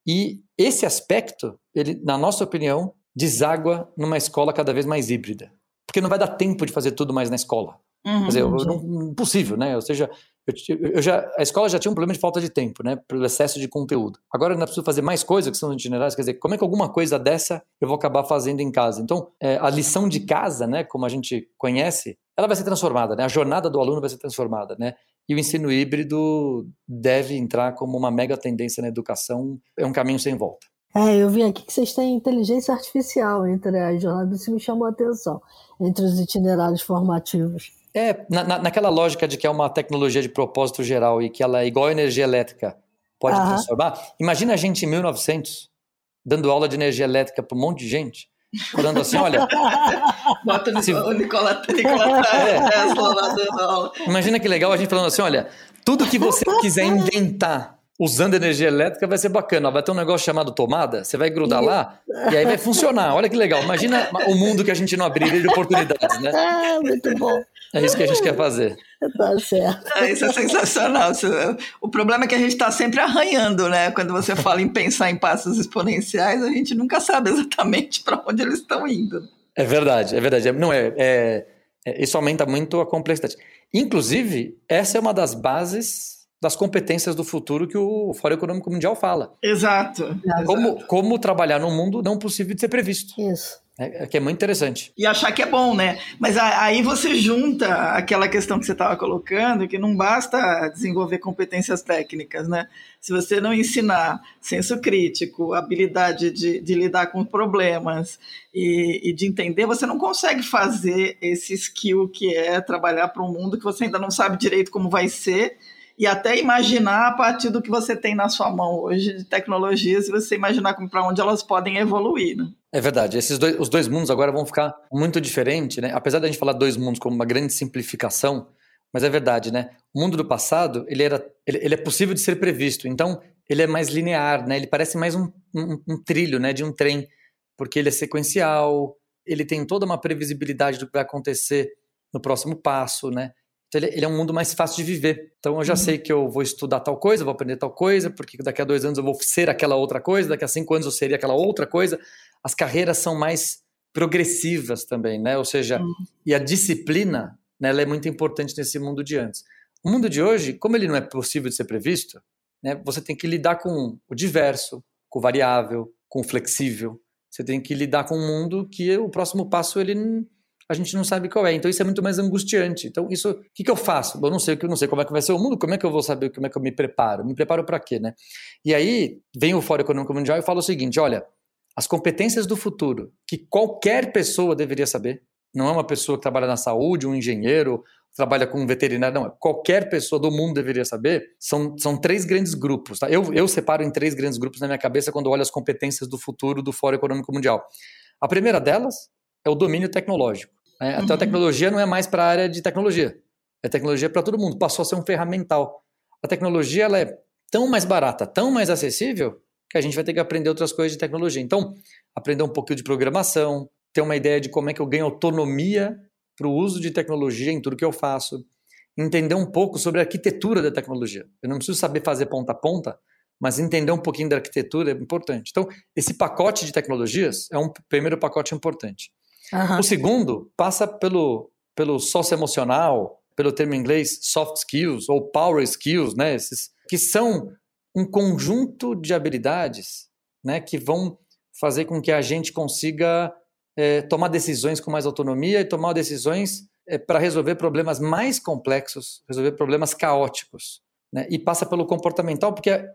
E esse aspecto, ele, na nossa opinião, deságua numa escola cada vez mais híbrida. Porque não vai dar tempo de fazer tudo mais na escola. Uhum, Quer dizer, não, impossível, né? Ou seja, eu, eu, já, a escola já tinha um problema de falta de tempo, né? Pelo excesso de conteúdo. Agora eu ainda preciso fazer mais coisas que são itinerários. Quer dizer, como é que alguma coisa dessa eu vou acabar fazendo em casa? Então, é, a lição de casa, né? Como a gente conhece, ela vai ser transformada, né? A jornada do aluno vai ser transformada, né? E o ensino híbrido deve entrar como uma mega tendência na educação. É um caminho sem volta. É, eu vi aqui que vocês têm inteligência artificial entre as jornadas, isso me chamou a atenção, entre os itinerários formativos. É, na, naquela lógica de que é uma tecnologia de propósito geral e que ela é igual à energia elétrica, pode uhum. transformar. Imagina a gente em 1900 dando aula de energia elétrica para um monte de gente, falando assim, olha... [laughs] Bota o, se... o Nicola, Nicola [laughs] é. Tesla lá dando aula. Imagina que legal a gente falando assim, olha, tudo que você quiser inventar usando energia elétrica vai ser bacana. Vai ter um negócio chamado tomada, você vai grudar lá e aí vai funcionar. Olha que legal. Imagina o mundo que a gente não abriria de oportunidades, né? [laughs] Ah, muito bom. É isso que a gente quer fazer. [laughs] Tá certo. É, isso é sensacional. O problema é que a gente está sempre arranhando, né? Quando você fala em pensar em passos exponenciais, a gente nunca sabe exatamente [laughs] para onde eles estão indo. É verdade, é verdade. Não é, é, é, isso aumenta muito a complexidade. Inclusive, essa é uma das bases das competências do futuro que o Fórum Econômico Mundial fala. Exato. Como, exato. como trabalhar num mundo não possível de ser previsto. Isso. É, é, que é muito interessante. E achar que é bom, né? Mas aí você junta aquela questão que você estava colocando, que não basta desenvolver competências técnicas, né? Se você não ensinar senso crítico, habilidade de, de lidar com problemas e, e, de entender, você não consegue fazer esse skill que é trabalhar para um mundo que você ainda não sabe direito como vai ser e até imaginar a partir do que você tem na sua mão hoje de tecnologias e você imaginar para onde elas podem evoluir. Né? É verdade. Esses dois, os dois mundos agora vão ficar muito diferentes, né? Apesar da gente falar dois mundos como uma grande simplificação, mas é verdade, né? O mundo do passado ele era, ele, ele é possível de ser previsto. Então ele é mais linear, né? Ele parece mais um, um, um trilho, né? De um trem, porque ele é sequencial. Ele tem toda uma previsibilidade do que vai acontecer no próximo passo, né? Então ele, ele, é um mundo mais fácil de viver. Então eu já uhum. sei que eu vou estudar tal coisa, vou aprender tal coisa, porque daqui a dois anos eu vou ser aquela outra coisa, daqui a cinco anos eu seria aquela outra coisa. As carreiras são mais progressivas também, né? Ou seja, uhum. e a disciplina, né, ela é muito importante nesse mundo de antes. O mundo de hoje, como ele não é possível de ser previsto, né, você tem que lidar com o diverso, com o variável, com o flexível. Você tem que lidar com um mundo que o próximo passo ele a gente não sabe qual é. Então isso é muito mais angustiante. Então isso, o que, que eu faço? Eu não sei, eu não sei como é que vai ser o mundo. Como é que eu vou saber como é que eu me preparo? Me preparo para quê, né? E aí vem o Fórum Econômico Mundial e fala o seguinte: olha, as competências do futuro que qualquer pessoa deveria saber. Não é uma pessoa que trabalha na saúde, um engenheiro, trabalha com um veterinário, não. Qualquer pessoa do mundo deveria saber. São, são três grandes grupos. Tá? Eu, eu separo em três grandes grupos na minha cabeça quando olho as competências do futuro do Fórum Econômico Mundial. A primeira delas é o domínio tecnológico. Né? Uhum. Então a tecnologia não é mais para a área de tecnologia. É tecnologia para todo mundo. Passou a ser um ferramental. A tecnologia ela é tão mais barata, tão mais acessível, que a gente vai ter que aprender outras coisas de tecnologia. Então, aprender um pouquinho de programação, ter uma ideia de como é que eu ganho autonomia para o uso de tecnologia em tudo que eu faço, entender um pouco sobre a arquitetura da tecnologia. Eu não preciso saber fazer ponta a ponta, mas entender um pouquinho da arquitetura é importante. Então, esse pacote de tecnologias é um primeiro pacote importante. Uhum. O segundo passa pelo, pelo socioemocional, pelo termo em inglês soft skills ou power skills, né? Esses, que são um conjunto de habilidades né, que vão fazer com que a gente consiga é, tomar decisões com mais autonomia e tomar decisões é, para resolver problemas mais complexos, resolver problemas caóticos. Né? E passa pelo comportamental, porque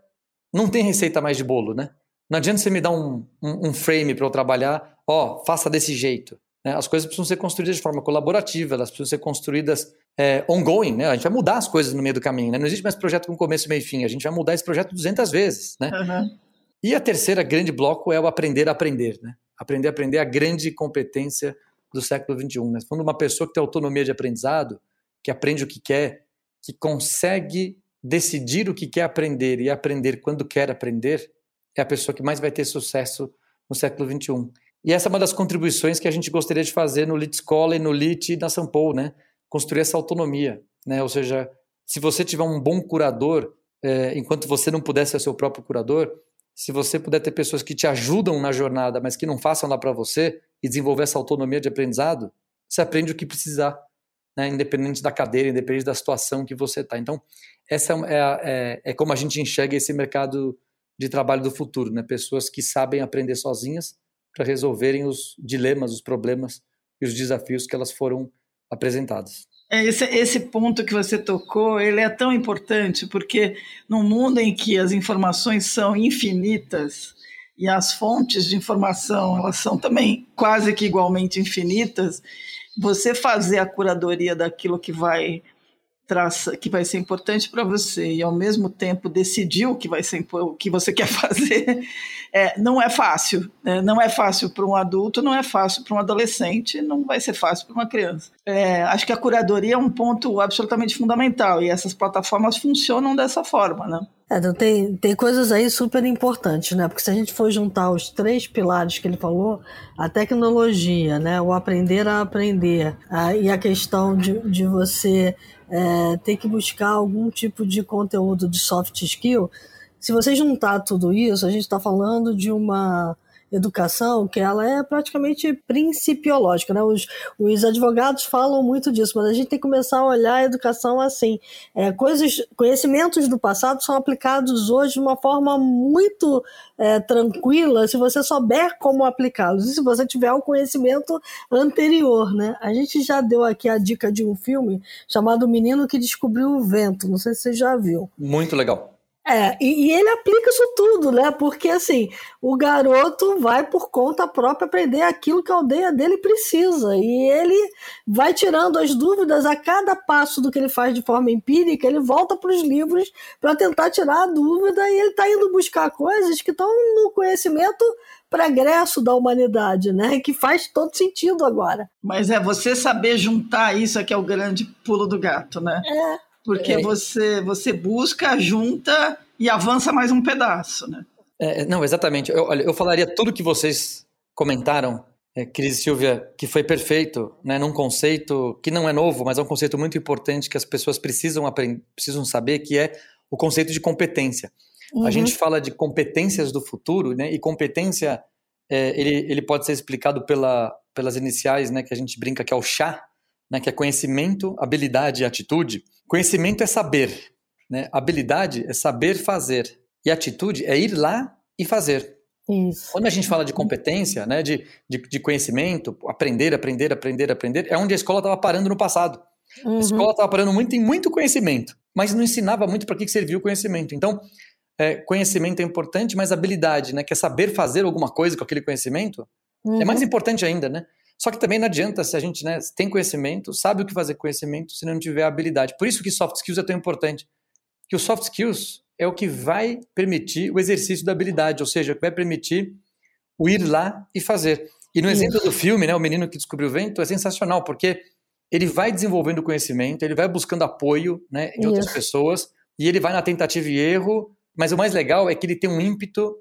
não tem receita mais de bolo, né? Não adianta você me dar um, um, um frame para eu trabalhar, ó, faça desse jeito. Né? As coisas precisam ser construídas de forma colaborativa, elas precisam ser construídas é, ongoing, né? A gente vai mudar as coisas no meio do caminho, né? Não existe mais projeto com começo, meio e fim. A gente vai mudar esse projeto 200 vezes, né? Uhum. E a terceira grande bloco é o aprender a aprender, né? Aprender a aprender é a grande competência do século XXI. Né? Quando uma pessoa que tem autonomia de aprendizado, que aprende o que quer, que consegue decidir o que quer aprender e aprender quando quer aprender, é a pessoa que mais vai ter sucesso no século XXI. E essa é uma das contribuições que a gente gostaria de fazer no Lit Escola e no Lit na Sampo, né? Construir essa autonomia, né? Ou seja, se você tiver um bom curador, é, enquanto você não puder ser seu próprio curador, se você puder ter pessoas que te ajudam na jornada, mas que não façam lá para você e desenvolver essa autonomia de aprendizado, você aprende o que precisar, né? independente da cadeira, independente da situação que você está. Então, essa é, é, é, como a gente enxerga esse mercado de trabalho do futuro, né? Pessoas que sabem aprender sozinhas para resolverem os dilemas, os problemas e os desafios que elas foram apresentadas. É, esse, esse ponto que você tocou, ele é tão importante porque num mundo em que as informações são infinitas e as fontes de informação elas são também quase que igualmente infinitas, você fazer a curadoria daquilo que vai traça, que vai ser importante para você e ao mesmo tempo decidir o que vai ser o que você [laughs] quer fazer, é, não é fácil. Né? Não é fácil para um adulto, não é fácil para um adolescente, não vai ser fácil para uma criança. É, acho que a curadoria é um ponto absolutamente fundamental e essas plataformas funcionam dessa forma, né? É, então tem, tem coisas aí super importantes, né? Porque se a gente for juntar os três pilares que ele falou, a tecnologia, né? O aprender a aprender a, e a questão de, de você é, ter que buscar algum tipo de conteúdo de soft skill, se você juntar tudo isso, a gente está falando de uma educação que ela é praticamente principiológica, né? Os, os advogados falam muito disso, mas a gente tem que começar a olhar a educação assim. É, coisas, conhecimentos do passado são aplicados hoje de uma forma muito é, tranquila se você souber como aplicá-los e se você tiver o conhecimento anterior, né? A gente já deu aqui a dica de um filme chamado O Menino que Descobriu o Vento, não sei se você já viu. Muito legal. É, e, e, ele aplica isso tudo, né? Porque assim, o garoto vai por conta própria aprender aquilo que a aldeia dele precisa. E ele vai tirando as dúvidas a cada passo do que ele faz de forma empírica, ele volta para os livros para tentar tirar a dúvida e ele está indo buscar coisas que estão no conhecimento progresso da humanidade, né? Que faz todo sentido agora. Mas é você saber juntar isso é que é o grande pulo do gato, né? É. Porque é. você, você busca, junta e avança mais um pedaço, né? É, não, exatamente. Eu, olha, eu falaria tudo que vocês comentaram, é, Cris e Silvia, que foi perfeito, né, num conceito que não é novo, mas é um conceito muito importante que as pessoas precisam aprender, precisam saber, que é o conceito de competência. Uhum. A gente fala de competências do futuro, né, e competência é, ele, ele pode ser explicado pela, pelas iniciais, né, que a gente brinca que é o chá, né, que é conhecimento, habilidade e atitude. Conhecimento é saber, né? habilidade é saber fazer, e atitude é ir lá e fazer. Isso. Quando a gente fala de competência, né, de, de, de conhecimento, aprender, aprender, aprender, aprender, é onde a escola estava parando no passado. Uhum. A escola estava parando muito em muito conhecimento, mas não ensinava muito para que, que servia o conhecimento. Então, é, conhecimento é importante, mas habilidade, né, que é saber fazer alguma coisa com aquele conhecimento, uhum. é mais importante ainda, né? Só que também não adianta se a gente né, tem conhecimento, sabe o que fazer com conhecimento, se não tiver habilidade. Por isso que soft skills é tão importante. Que o soft skills é o que vai permitir o exercício da habilidade, ou seja, o que vai permitir o ir lá e fazer. E no exemplo do filme, né, o menino que descobriu o vento, é sensacional, porque ele vai desenvolvendo conhecimento, ele vai buscando apoio né, de outras pessoas, e ele vai na tentativa e erro, mas o mais legal é que ele tem um ímpeto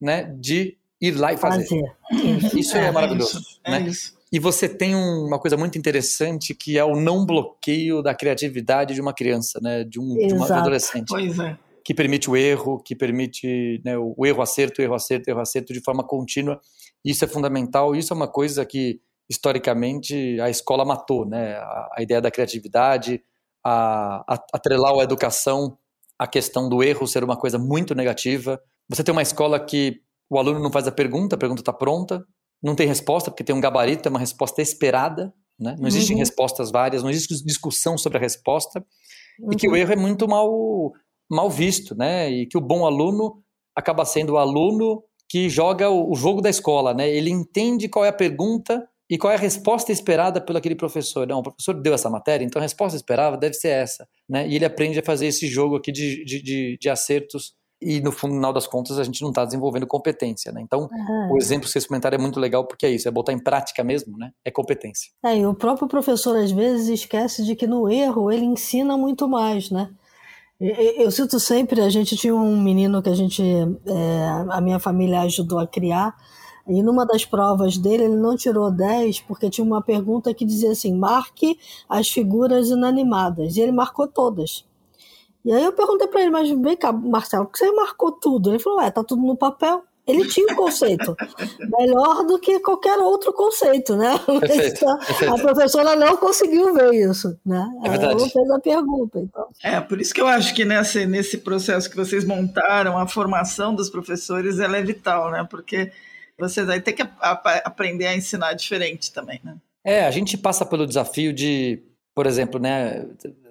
né, de ir lá e fazer. fazer. Isso é, é maravilhoso. Isso, né? é isso. E você tem uma coisa muito interessante que é o não bloqueio da criatividade de uma criança, né? De um, de uma adolescente. Pois é. Que permite o erro, que permite né, o erro acerto, erro acerto, erro acerto de forma contínua. Isso é fundamental. Isso é uma coisa que historicamente a escola matou, né? A, a ideia da criatividade, a, a atrelar a educação, a questão do erro ser uma coisa muito negativa. Você tem uma escola que o aluno não faz a pergunta, a pergunta está pronta, não tem resposta, porque tem um gabarito, é uma resposta esperada, né? não existem uhum. respostas várias, não existe discussão sobre a resposta, uhum. e que o uhum. erro é muito mal, mal visto, né? e que o bom aluno acaba sendo o aluno que joga o, o jogo da escola, né? ele entende qual é a pergunta e qual é a resposta esperada pelo aquele professor. Não, o professor deu essa matéria, então a resposta esperada deve ser essa. Né? E ele aprende a fazer esse jogo aqui de, de, de, de acertos e no final das contas a gente não está desenvolvendo competência, né? Então, uhum. o exemplo que vocês comentaram é muito legal porque é isso, é botar em prática mesmo, né? É competência. É, e o próprio professor às vezes esquece de que no erro ele ensina muito mais, né? Eu cito sempre, a gente tinha um menino que a gente, é, a minha família ajudou a criar, e numa das provas dele ele não tirou 10 porque tinha uma pergunta que dizia assim, marque as figuras inanimadas, e ele marcou todas. E aí eu perguntei para ele, mas vem cá, Marcelo, por que você marcou tudo? Ele falou, é, tá tudo no papel. Ele tinha um conceito [laughs] melhor do que qualquer outro conceito, né? [laughs] Perfeito, perfeito. A professora não conseguiu ver isso, né? É Ela não fez a pergunta, então. É, por isso que eu acho que nesse, nesse processo que vocês montaram, a formação dos professores, ela é vital, né? Porque vocês aí tem que aprender a ensinar diferente também, né? É, a gente passa pelo desafio de, por exemplo, né,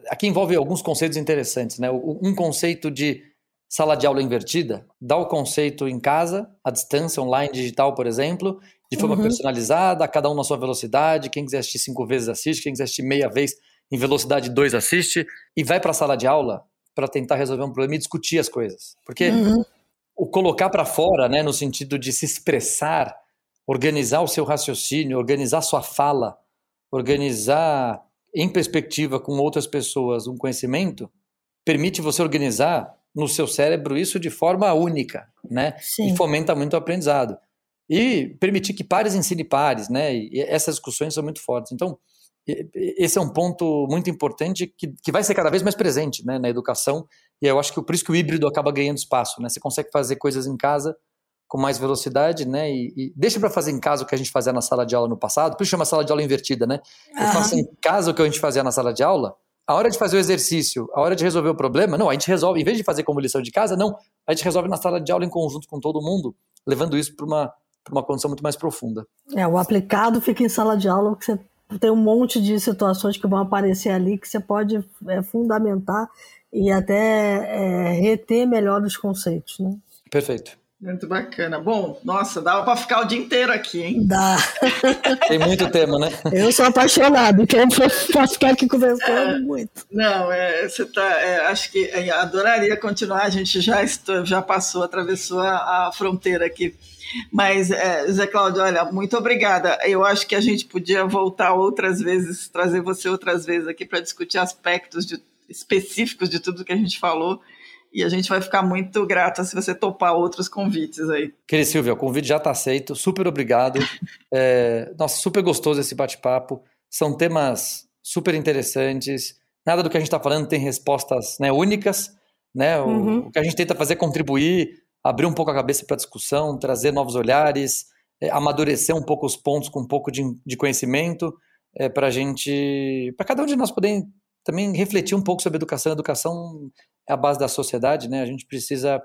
aqui envolve alguns conceitos interessantes, né? Um conceito de sala de aula invertida, dá o conceito em casa, à distância, online, digital, por exemplo, de forma uhum. personalizada, cada um na sua velocidade, quem quiser assistir cinco vezes assiste, quem quiser assistir meia vez em velocidade 2 assiste, e vai para a sala de aula para tentar resolver um problema e discutir as coisas. Porque uhum. o colocar para fora, né, no sentido de se expressar, organizar o seu raciocínio, organizar sua fala, organizar em perspectiva com outras pessoas um conhecimento, permite você organizar no seu cérebro isso de forma única, né? Sim. E fomenta muito o aprendizado. E permitir que pares ensine pares, né? E essas discussões são muito fortes. Então, esse é um ponto muito importante que, que vai ser cada vez mais presente né, na educação. E eu acho que por isso que o híbrido acaba ganhando espaço. Né? Você consegue fazer coisas em casa com mais velocidade, né? E, e deixa para fazer em casa o que a gente fazia na sala de aula no passado. Por isso chama sala de aula invertida, né? Eu uhum. faço em casa o que a gente fazia na sala de aula. A hora de fazer o exercício, a hora de resolver o problema, não, a gente resolve, em vez de fazer como lição de casa, não, a gente resolve na sala de aula em conjunto com todo mundo, levando isso para uma, uma condição muito mais profunda. É, o aplicado fica em sala de aula, porque você tem um monte de situações que vão aparecer ali que você pode é, fundamentar e até é, reter melhor os conceitos, né? Perfeito. Muito bacana. Bom, nossa, dava para ficar o dia inteiro aqui, hein? Dá. [laughs] Tem muito tema, né? Eu sou apaixonado, então posso ficar aqui conversando é, muito. Não, é, você tá, é, acho que é, adoraria continuar. A gente já estou, já passou, atravessou a, a fronteira aqui. Mas, é, Zé Cláudio, olha, muito obrigada. Eu acho que a gente podia voltar outras vezes, trazer você outras vezes aqui para discutir aspectos de, específicos de tudo que a gente falou e a gente vai ficar muito grata se você topar outros convites aí. Querida Silvia, o convite já está aceito, super obrigado. [laughs] É, nossa, super gostoso esse bate-papo. São temas super interessantes. Nada do que a gente está falando tem respostas né, únicas. Né? O, uhum. o, que a gente tenta fazer é contribuir, abrir um pouco a cabeça para a discussão, trazer novos olhares, é, amadurecer um pouco os pontos com um pouco de, de conhecimento, é, para a gente, para cada um de nós poder também refletir um pouco sobre educação. A educação é a base da sociedade, né? A gente precisa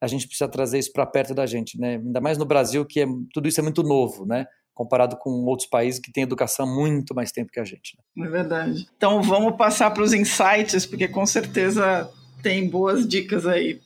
a gente precisa trazer isso para perto da gente, né? Ainda mais no Brasil que é, tudo isso é muito novo, né? Comparado com outros países que têm educação muito mais tempo que a gente. Né? É verdade. Então vamos passar para os insights, porque com certeza tem boas dicas aí.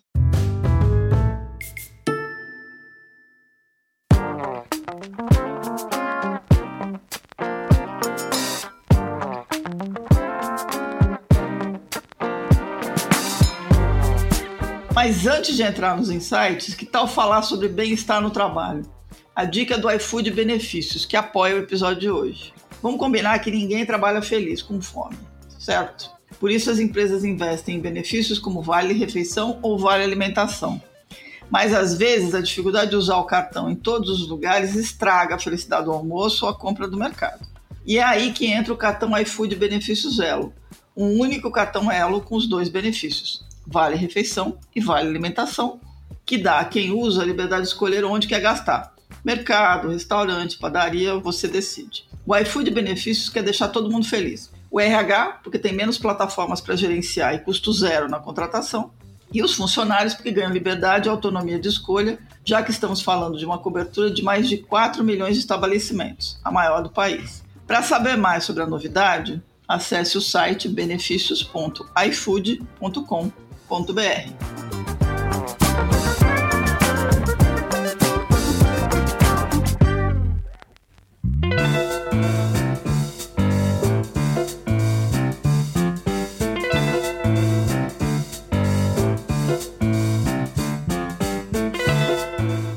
Mas antes de entrar nos insights, que tal falar sobre bem-estar no trabalho? A dica do iFood Benefícios, que apoia o episódio de hoje. Vamos combinar que ninguém trabalha feliz com fome, certo? Por isso as empresas investem em benefícios como vale refeição ou vale alimentação. Mas às vezes a dificuldade de usar o cartão em todos os lugares estraga a felicidade do almoço ou a compra do mercado. E é aí que entra o cartão iFood Benefícios Elo, um único cartão Elo com os dois benefícios vale refeição e vale alimentação, que dá a quem usa a liberdade de escolher onde quer gastar. Mercado, restaurante, padaria, você decide. O iFood Benefícios quer deixar todo mundo feliz. O RH, porque tem menos plataformas para gerenciar e custo zero na contratação. E os funcionários, porque ganham liberdade e autonomia de escolha, já que estamos falando de uma cobertura de mais de 4 milhões de estabelecimentos, a maior do país. Para saber mais sobre a novidade, acesse o site benefícios.ifood.com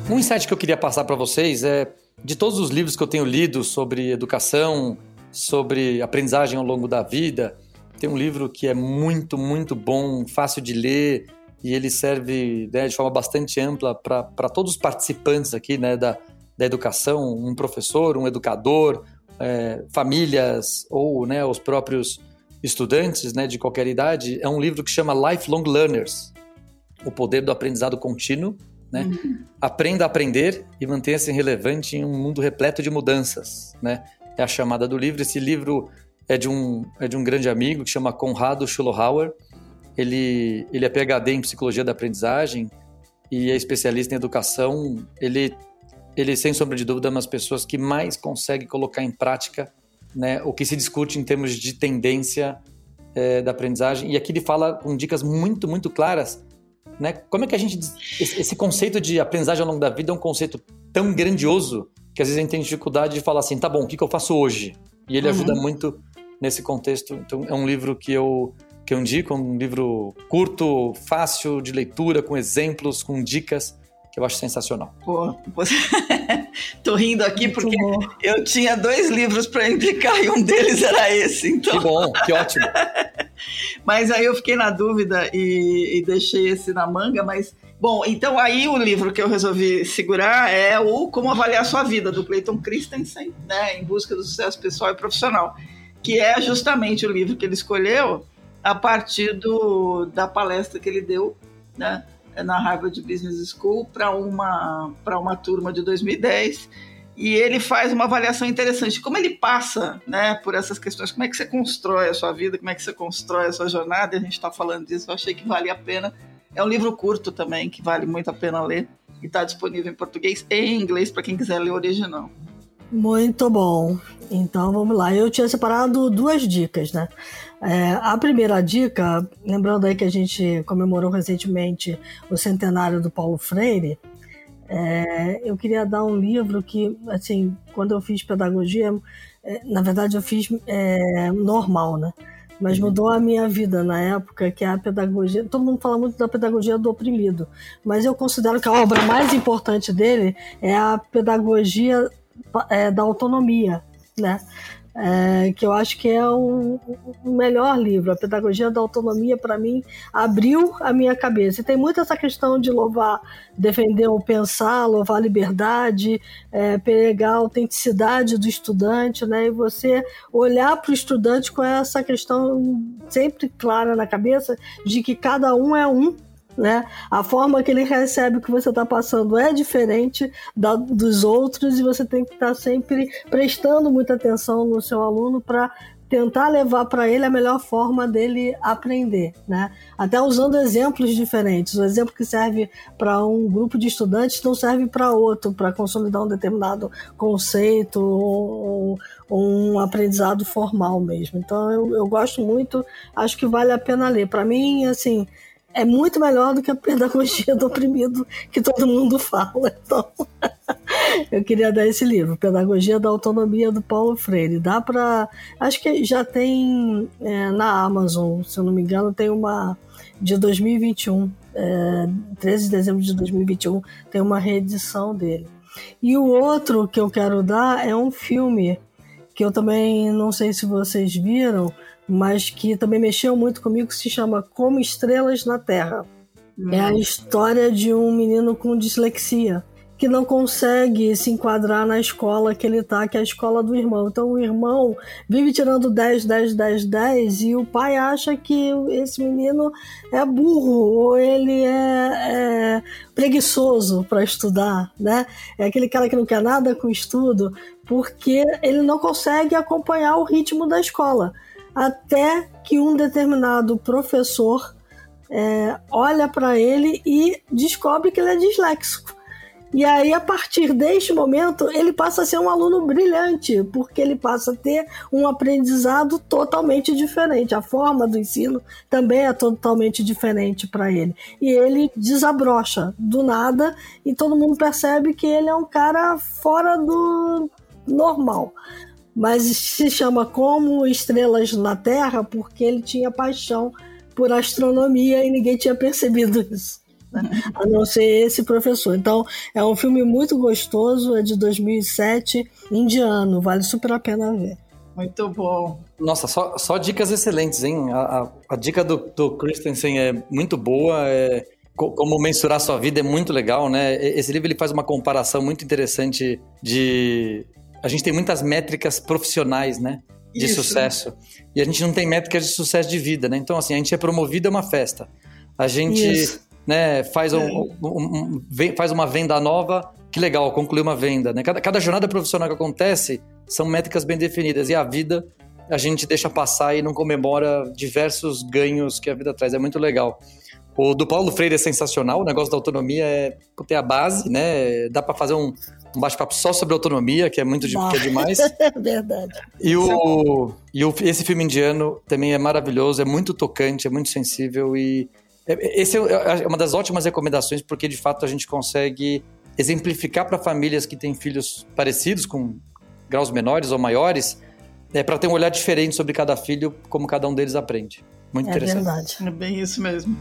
Um insight que eu queria passar para vocês é de todos os livros que eu tenho lido sobre educação, sobre aprendizagem ao longo da vida, tem um livro que é muito, muito bom, fácil de ler e ele serve né, de forma bastante ampla para todos os participantes aqui né, da, da educação, um professor, um educador, é, famílias ou né, os próprios estudantes né, de qualquer idade. É um livro que chama Lifelong Learners, O Poder do Aprendizado Contínuo. Né? Uhum. Aprenda a aprender e mantenha-se relevante em um mundo repleto de mudanças. Né? É a chamada do livro. Esse livro é de um, é de um grande amigo que chama Conrado Schulhauer. Ele, ele é PhD em psicologia da aprendizagem e é especialista em educação. Ele, ele sem sombra de dúvida, é uma das pessoas que mais consegue colocar em prática né, o que se discute em termos de tendência é, da aprendizagem. E aqui ele fala com dicas muito, muito claras. Né? Como é que a gente. Esse conceito de aprendizagem ao longo da vida é um conceito tão grandioso que às vezes a gente tem dificuldade de falar assim: tá bom, o que, que eu faço hoje? E ele uhum. ajuda muito nesse contexto. Então, é um livro que eu, que eu indico, um livro curto, fácil de leitura, com exemplos, com dicas, que eu acho sensacional. Pô, [laughs] tô rindo aqui Muito porque bom. eu tinha dois livros para indicar e um deles era esse. Então... Que bom, que ótimo. [laughs] mas aí eu fiquei na dúvida e, e deixei esse na manga, mas Bom, então aí o livro que eu resolvi segurar é o Como Avaliar Sua Vida, do Clayton Christensen, né, em busca do sucesso pessoal e profissional, que é justamente o livro que ele escolheu a partir do, da palestra que ele deu né, na Harvard Business School para uma, uma turma de 2010, e ele faz uma avaliação interessante. Como ele passa né, por essas questões, como é que você constrói a sua vida, como é que você constrói a sua jornada, a gente está falando disso, eu achei que vale a pena é um livro curto também, que vale muito a pena ler. E está disponível em português e em inglês para quem quiser ler o original. Muito bom. Então vamos lá. Eu tinha separado duas dicas, né? É, a primeira dica, lembrando aí que a gente comemorou recentemente o centenário do Paulo Freire, é, eu queria dar um livro que, assim, quando eu fiz pedagogia, é, na verdade eu fiz é, normal, né? mas uhum. mudou a minha vida na época, que é a pedagogia. Todo mundo fala muito da pedagogia do oprimido, mas eu considero que a obra mais importante dele é a pedagogia é, da autonomia, né? é, que eu acho que é o, o, melhor livro. A Pedagogia da Autonomia, para mim, abriu a minha cabeça. E tem muito essa questão de louvar, defender o pensar, louvar a liberdade, é, pegar a autenticidade do estudante, né? e você olhar para o estudante com essa questão sempre clara na cabeça de que cada um é um né? A forma que ele recebe o que você está passando é diferente da, dos outros e você tem que estar tá sempre prestando muita atenção no seu aluno para tentar levar para ele a melhor forma dele aprender, né? Até usando exemplos diferentes. O exemplo que serve para um grupo de estudantes não serve para outro, para consolidar um determinado conceito ou, ou, um aprendizado formal mesmo. Então eu, eu gosto muito, acho que vale a pena ler. Para mim, assim, é muito melhor do que a pedagogia do oprimido que todo mundo fala. Então, [laughs] eu queria dar esse livro, Pedagogia da Autonomia do Paulo Freire. Dá para, acho que já tem é, na Amazon, se eu não me engano, tem uma de 2021, é, 13 de dezembro de 2021, tem uma reedição dele. E o outro que eu quero dar é um filme que eu também não sei se vocês viram, mas que também mexeu muito comigo, que se chama Como Estrelas na Terra. É a história de um menino com dislexia que não consegue se enquadrar na escola que ele tá, que é a escola do irmão. Então o irmão vive tirando 10, 10, 10, 10 e o pai acha que esse menino é burro ou ele é, é preguiçoso para estudar, né? É aquele cara que não quer nada com estudo porque ele não consegue acompanhar o ritmo da escola até que um determinado professor é, olha para ele e descobre que ele é disléxico. E aí, a partir deste momento, ele passa a ser um aluno brilhante, porque ele passa a ter um aprendizado totalmente diferente. A forma do ensino também é totalmente diferente para ele. E ele desabrocha do nada e todo mundo percebe que ele é um cara fora do normal mas se chama Como Estrelas na Terra porque ele tinha paixão por astronomia e ninguém tinha percebido isso. Né? A não ser esse professor. Então, é um filme muito gostoso, é de 2007, indiano, vale super a pena ver. Muito bom. Nossa, só, só dicas excelentes, hein? A, a, a dica do, do Christensen é muito boa, é, como mensurar sua vida é muito legal, né? Esse livro ele faz uma comparação muito interessante de a gente tem muitas métricas profissionais, né? De Isso. sucesso. E a gente não tem métricas de sucesso de vida, né? Então, assim, a gente é promovido a uma festa. A gente né, faz, um, um, um, faz uma venda nova, que legal, concluir uma venda. Né? Cada, cada jornada profissional que acontece são métricas bem definidas. E a vida a gente deixa passar e não comemora diversos ganhos que a vida traz. É muito legal. O do Paulo Freire é sensacional, o negócio da autonomia é ter a base, né? Dá para fazer um, um bate-papo só sobre autonomia, que é muito de, que é demais. [laughs] Verdade. E, o, e o, esse filme indiano também é maravilhoso, é muito tocante, é muito sensível e é, esse é, é uma das ótimas recomendações porque de fato a gente consegue exemplificar para famílias que têm filhos parecidos com graus menores ou maiores, é para ter um olhar diferente sobre cada filho, como cada um deles aprende. Muito é interessante. Verdade. É bem isso mesmo.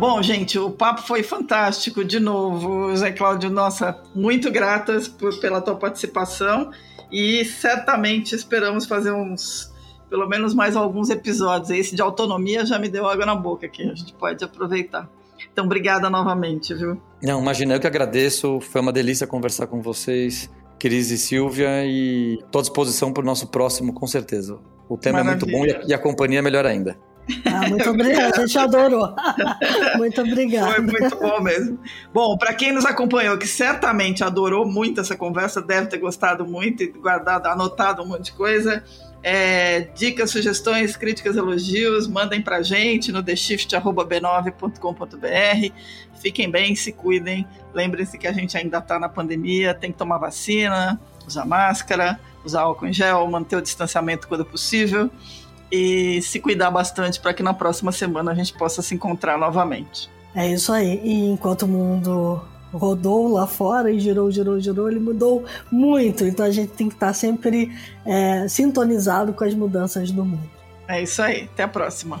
Bom, gente, o papo foi fantástico de novo. Zé Cláudio, nossa, muito gratas por, pela tua participação e certamente esperamos fazer uns, pelo menos mais alguns episódios. Esse de autonomia já me deu água na boca aqui, a gente pode aproveitar. Então, obrigada novamente, viu? Não, imagina, eu que agradeço. Foi uma delícia conversar com vocês, Cris e Silvia, e estou à disposição para o nosso próximo, com certeza. O tema Maravilha. é muito bom e a, e a companhia é melhor ainda. Ah, muito obrigada, a gente adorou. [laughs] muito obrigada. Foi muito bom mesmo. Bom, para quem nos acompanhou, que certamente adorou muito essa conversa, deve ter gostado muito e guardado, anotado um monte de coisa. É, dicas, sugestões, críticas, elogios, mandem pra gente no theshift.b9.com.br. Fiquem bem, se cuidem. Lembrem-se que a gente ainda está na pandemia, tem que tomar vacina, usar máscara, usar álcool em gel, manter o distanciamento quando possível e se cuidar bastante para que na próxima semana a gente possa se encontrar novamente. É isso aí. E enquanto o mundo rodou lá fora e girou, girou, girou, ele mudou muito. Então a gente tem que estar sempre é, sintonizado com as mudanças do mundo. É isso aí. Até a próxima.